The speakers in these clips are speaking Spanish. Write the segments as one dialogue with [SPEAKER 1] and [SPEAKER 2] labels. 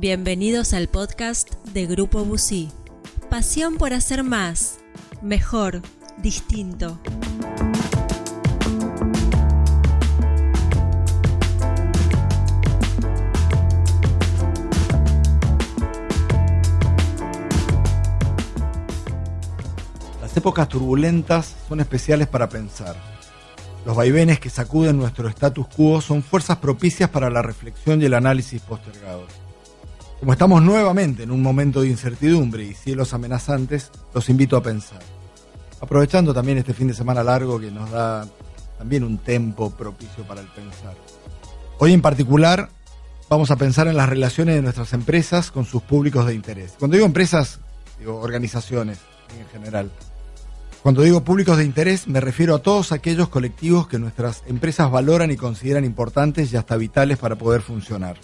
[SPEAKER 1] Bienvenidos al podcast de Grupo Busí. Pasión por hacer más, mejor, distinto.
[SPEAKER 2] Las épocas turbulentas son especiales para pensar. Los vaivenes que sacuden nuestro status quo son fuerzas propicias para la reflexión y el análisis postergados. Como estamos nuevamente en un momento de incertidumbre y cielos amenazantes, los invito a pensar. Aprovechando también este fin de semana largo que nos da también un tempo propicio para el pensar. Hoy en particular vamos a pensar en las relaciones de nuestras empresas con sus públicos de interés. Cuando digo empresas, digo organizaciones en general. Cuando digo públicos de interés, me refiero a todos aquellos colectivos que nuestras empresas valoran y consideran importantes y hasta vitales para poder funcionar.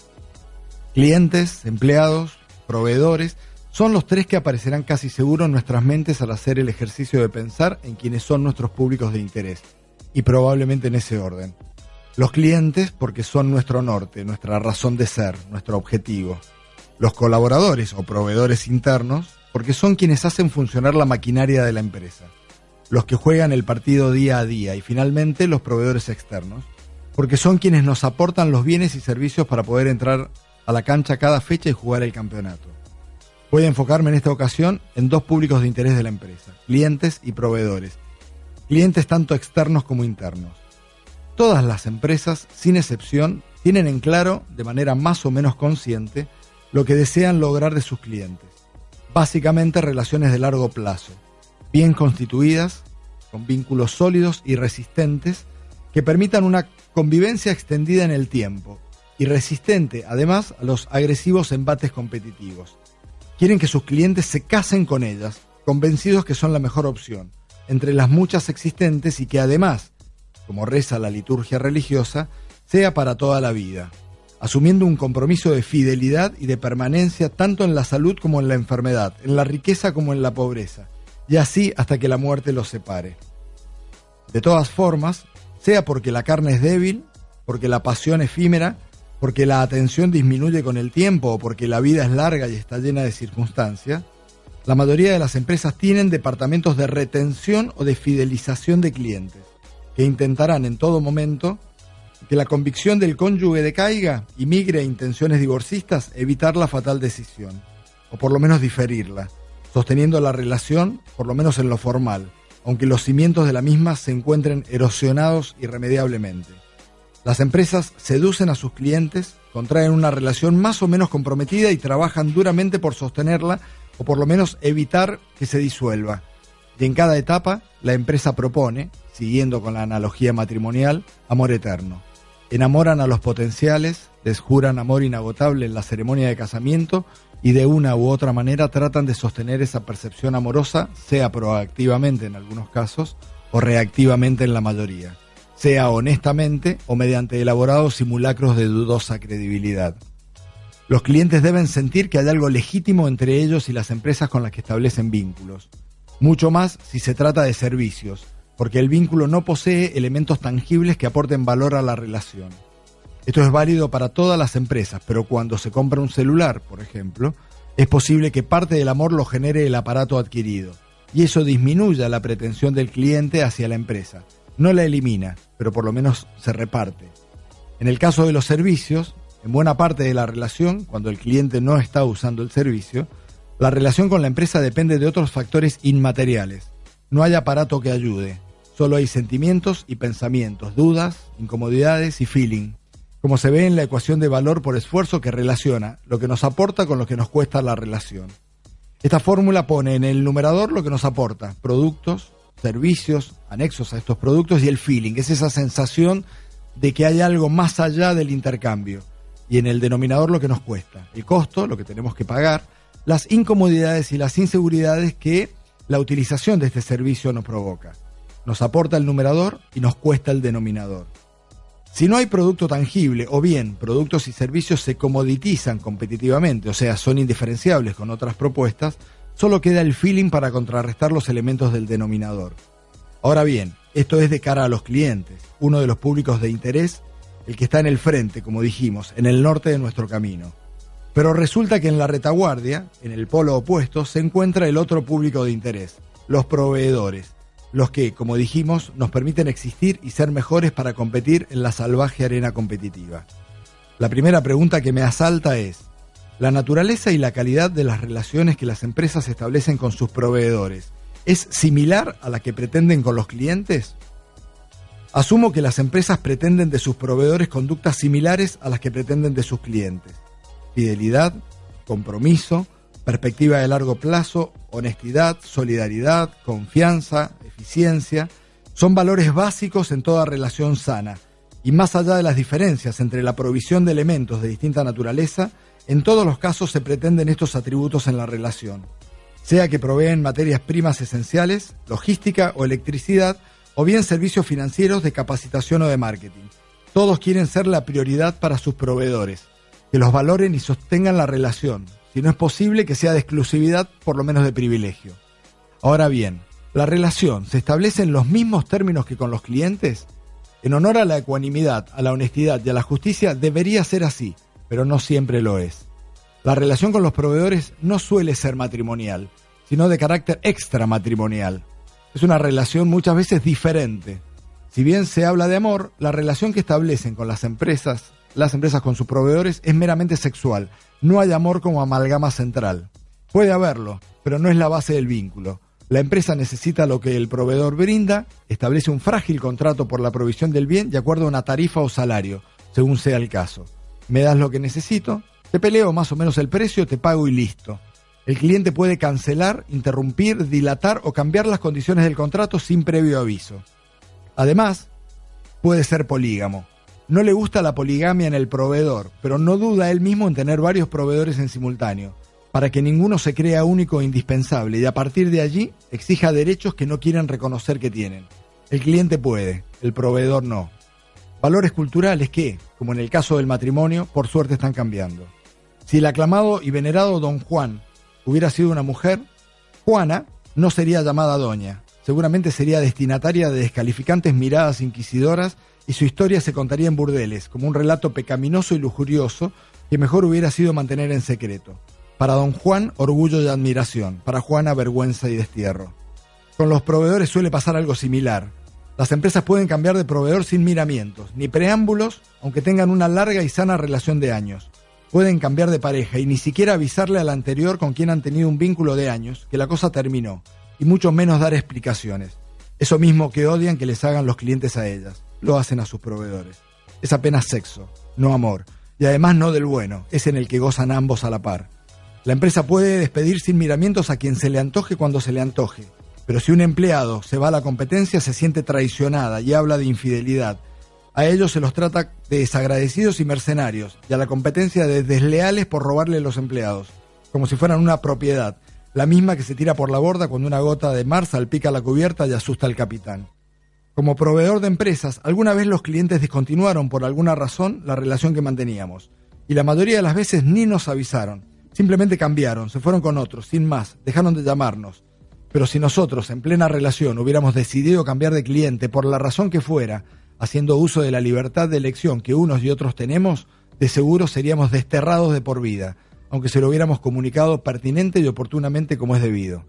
[SPEAKER 2] Clientes, empleados, proveedores, son los tres que aparecerán casi seguro en nuestras mentes al hacer el ejercicio de pensar en quienes son nuestros públicos de interés, y probablemente en ese orden. Los clientes porque son nuestro norte, nuestra razón de ser, nuestro objetivo. Los colaboradores o proveedores internos porque son quienes hacen funcionar la maquinaria de la empresa los que juegan el partido día a día y finalmente los proveedores externos, porque son quienes nos aportan los bienes y servicios para poder entrar a la cancha cada fecha y jugar el campeonato. Voy a enfocarme en esta ocasión en dos públicos de interés de la empresa, clientes y proveedores, clientes tanto externos como internos. Todas las empresas, sin excepción, tienen en claro, de manera más o menos consciente, lo que desean lograr de sus clientes. Básicamente relaciones de largo plazo, bien constituidas, con vínculos sólidos y resistentes que permitan una convivencia extendida en el tiempo y resistente además a los agresivos embates competitivos. Quieren que sus clientes se casen con ellas, convencidos que son la mejor opción, entre las muchas existentes y que además, como reza la liturgia religiosa, sea para toda la vida, asumiendo un compromiso de fidelidad y de permanencia tanto en la salud como en la enfermedad, en la riqueza como en la pobreza, y así hasta que la muerte los separe. De todas formas, sea porque la carne es débil, porque la pasión efímera, porque la atención disminuye con el tiempo o porque la vida es larga y está llena de circunstancias, la mayoría de las empresas tienen departamentos de retención o de fidelización de clientes, que intentarán en todo momento que la convicción del cónyuge decaiga y migre a intenciones divorcistas, evitar la fatal decisión, o por lo menos diferirla, sosteniendo la relación, por lo menos en lo formal, aunque los cimientos de la misma se encuentren erosionados irremediablemente. Las empresas seducen a sus clientes, contraen una relación más o menos comprometida y trabajan duramente por sostenerla o por lo menos evitar que se disuelva. Y en cada etapa, la empresa propone, siguiendo con la analogía matrimonial, amor eterno. Enamoran a los potenciales, les juran amor inagotable en la ceremonia de casamiento y de una u otra manera tratan de sostener esa percepción amorosa, sea proactivamente en algunos casos o reactivamente en la mayoría, sea honestamente o mediante elaborados simulacros de dudosa credibilidad. Los clientes deben sentir que hay algo legítimo entre ellos y las empresas con las que establecen vínculos, mucho más si se trata de servicios, porque el vínculo no posee elementos tangibles que aporten valor a la relación. Esto es válido para todas las empresas, pero cuando se compra un celular, por ejemplo, es posible que parte del amor lo genere el aparato adquirido, y eso disminuya la pretensión del cliente hacia la empresa. No la elimina, pero por lo menos se reparte. En el caso de los servicios, en buena parte de la relación, cuando el cliente no está usando el servicio, la relación con la empresa depende de otros factores inmateriales. No hay aparato que ayude, solo hay sentimientos y pensamientos, dudas, incomodidades y feeling como se ve en la ecuación de valor por esfuerzo que relaciona lo que nos aporta con lo que nos cuesta la relación. Esta fórmula pone en el numerador lo que nos aporta, productos, servicios, anexos a estos productos y el feeling, es esa sensación de que hay algo más allá del intercambio. Y en el denominador lo que nos cuesta, el costo, lo que tenemos que pagar, las incomodidades y las inseguridades que la utilización de este servicio nos provoca. Nos aporta el numerador y nos cuesta el denominador. Si no hay producto tangible o bien productos y servicios se comoditizan competitivamente, o sea, son indiferenciables con otras propuestas, solo queda el feeling para contrarrestar los elementos del denominador. Ahora bien, esto es de cara a los clientes, uno de los públicos de interés, el que está en el frente, como dijimos, en el norte de nuestro camino. Pero resulta que en la retaguardia, en el polo opuesto, se encuentra el otro público de interés, los proveedores, los que, como dijimos, nos permiten existir y ser mejores para competir en la salvaje arena competitiva. La primera pregunta que me asalta es, ¿la naturaleza y la calidad de las relaciones que las empresas establecen con sus proveedores es similar a la que pretenden con los clientes? Asumo que las empresas pretenden de sus proveedores conductas similares a las que pretenden de sus clientes. Fidelidad, compromiso, perspectiva de largo plazo, honestidad, solidaridad, confianza, eficiencia, son valores básicos en toda relación sana. Y más allá de las diferencias entre la provisión de elementos de distinta naturaleza, en todos los casos se pretenden estos atributos en la relación. Sea que proveen materias primas esenciales, logística o electricidad, o bien servicios financieros de capacitación o de marketing. Todos quieren ser la prioridad para sus proveedores, que los valoren y sostengan la relación, si no es posible que sea de exclusividad, por lo menos de privilegio. Ahora bien, ¿la relación se establece en los mismos términos que con los clientes? En honor a la ecuanimidad, a la honestidad y a la justicia debería ser así, pero no siempre lo es. La relación con los proveedores no suele ser matrimonial, sino de carácter extramatrimonial es una relación muchas veces diferente. Si bien se habla de amor, la relación que establecen con las empresas, las empresas con sus proveedores, es meramente sexual. No hay amor como amalgama central. Puede haberlo, pero no es la base del vínculo. La empresa necesita lo que el proveedor brinda, establece un frágil contrato por la provisión del bien de acuerdo a una tarifa o salario, según sea el caso. Me das lo que necesito, te peleo más o menos el precio, te pago y listo. El cliente puede cancelar, interrumpir, dilatar o cambiar las condiciones del contrato sin previo aviso. Además, puede ser polígamo. No le gusta la poligamia en el proveedor, pero no duda él mismo en tener varios proveedores en simultáneo, para que ninguno se crea único e indispensable y a partir de allí exija derechos que no quieren reconocer que tienen. El cliente puede, el proveedor no. Valores culturales que, como en el caso del matrimonio, por suerte están cambiando. Si el aclamado y venerado don Juan hubiera sido una mujer, Juana no sería llamada doña. Seguramente sería destinataria de descalificantes miradas inquisidoras y su historia se contaría en burdeles, como un relato pecaminoso y lujurioso que mejor hubiera sido mantener en secreto. Para don Juan, orgullo y admiración. Para Juana, vergüenza y destierro. Con los proveedores suele pasar algo similar. Las empresas pueden cambiar de proveedor sin miramientos, ni preámbulos, aunque tengan una larga y sana relación de años pueden cambiar de pareja y ni siquiera avisarle al anterior con quien han tenido un vínculo de años que la cosa terminó, y mucho menos dar explicaciones. Eso mismo que odian que les hagan los clientes a ellas, lo hacen a sus proveedores. Es apenas sexo, no amor, y además no del bueno, es en el que gozan ambos a la par. La empresa puede despedir sin miramientos a quien se le antoje cuando se le antoje, pero si un empleado se va a la competencia se siente traicionada y habla de infidelidad, a ellos se los trata de desagradecidos y mercenarios, y a la competencia de desleales por robarle los empleados, como si fueran una propiedad, la misma que se tira por la borda cuando una gota de mar salpica la cubierta y asusta al capitán. Como proveedor de empresas, alguna vez los clientes discontinuaron por alguna razón la relación que manteníamos, y la mayoría de las veces ni nos avisaron, simplemente cambiaron, se fueron con otros, sin más, dejaron de llamarnos. Pero si nosotros, en plena relación, hubiéramos decidido cambiar de cliente por la razón que fuera, haciendo uso de la libertad de elección que unos y otros tenemos, de seguro seríamos desterrados de por vida, aunque se lo hubiéramos comunicado pertinente y oportunamente como es debido.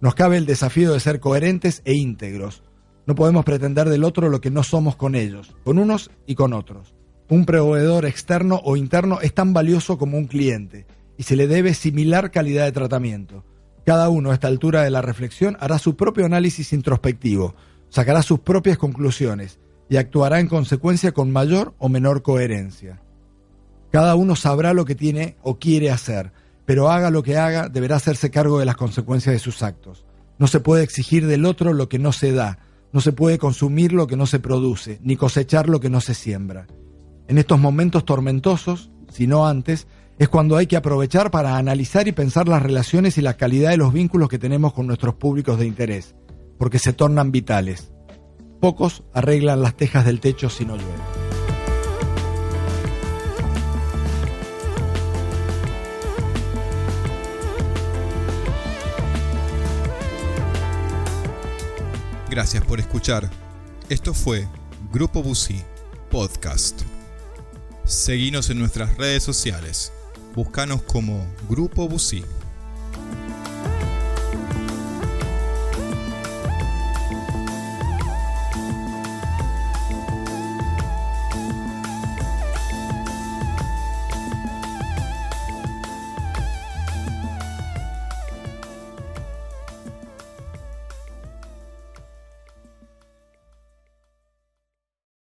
[SPEAKER 2] Nos cabe el desafío de ser coherentes e íntegros. No podemos pretender del otro lo que no somos con ellos, con unos y con otros. Un proveedor externo o interno es tan valioso como un cliente y se le debe similar calidad de tratamiento. Cada uno a esta altura de la reflexión hará su propio análisis introspectivo, sacará sus propias conclusiones y actuará en consecuencia con mayor o menor coherencia. Cada uno sabrá lo que tiene o quiere hacer, pero haga lo que haga, deberá hacerse cargo de las consecuencias de sus actos. No se puede exigir del otro lo que no se da, no se puede consumir lo que no se produce, ni cosechar lo que no se siembra. En estos momentos tormentosos, si no antes, es cuando hay que aprovechar para analizar y pensar las relaciones y la calidad de los vínculos que tenemos con nuestros públicos de interés, porque se tornan vitales. Pocos arreglan las tejas del techo si no llueve.
[SPEAKER 3] Gracias por escuchar. Esto fue Grupo Busí Podcast. Seguinos en nuestras redes sociales. Búscanos como Grupo Busí.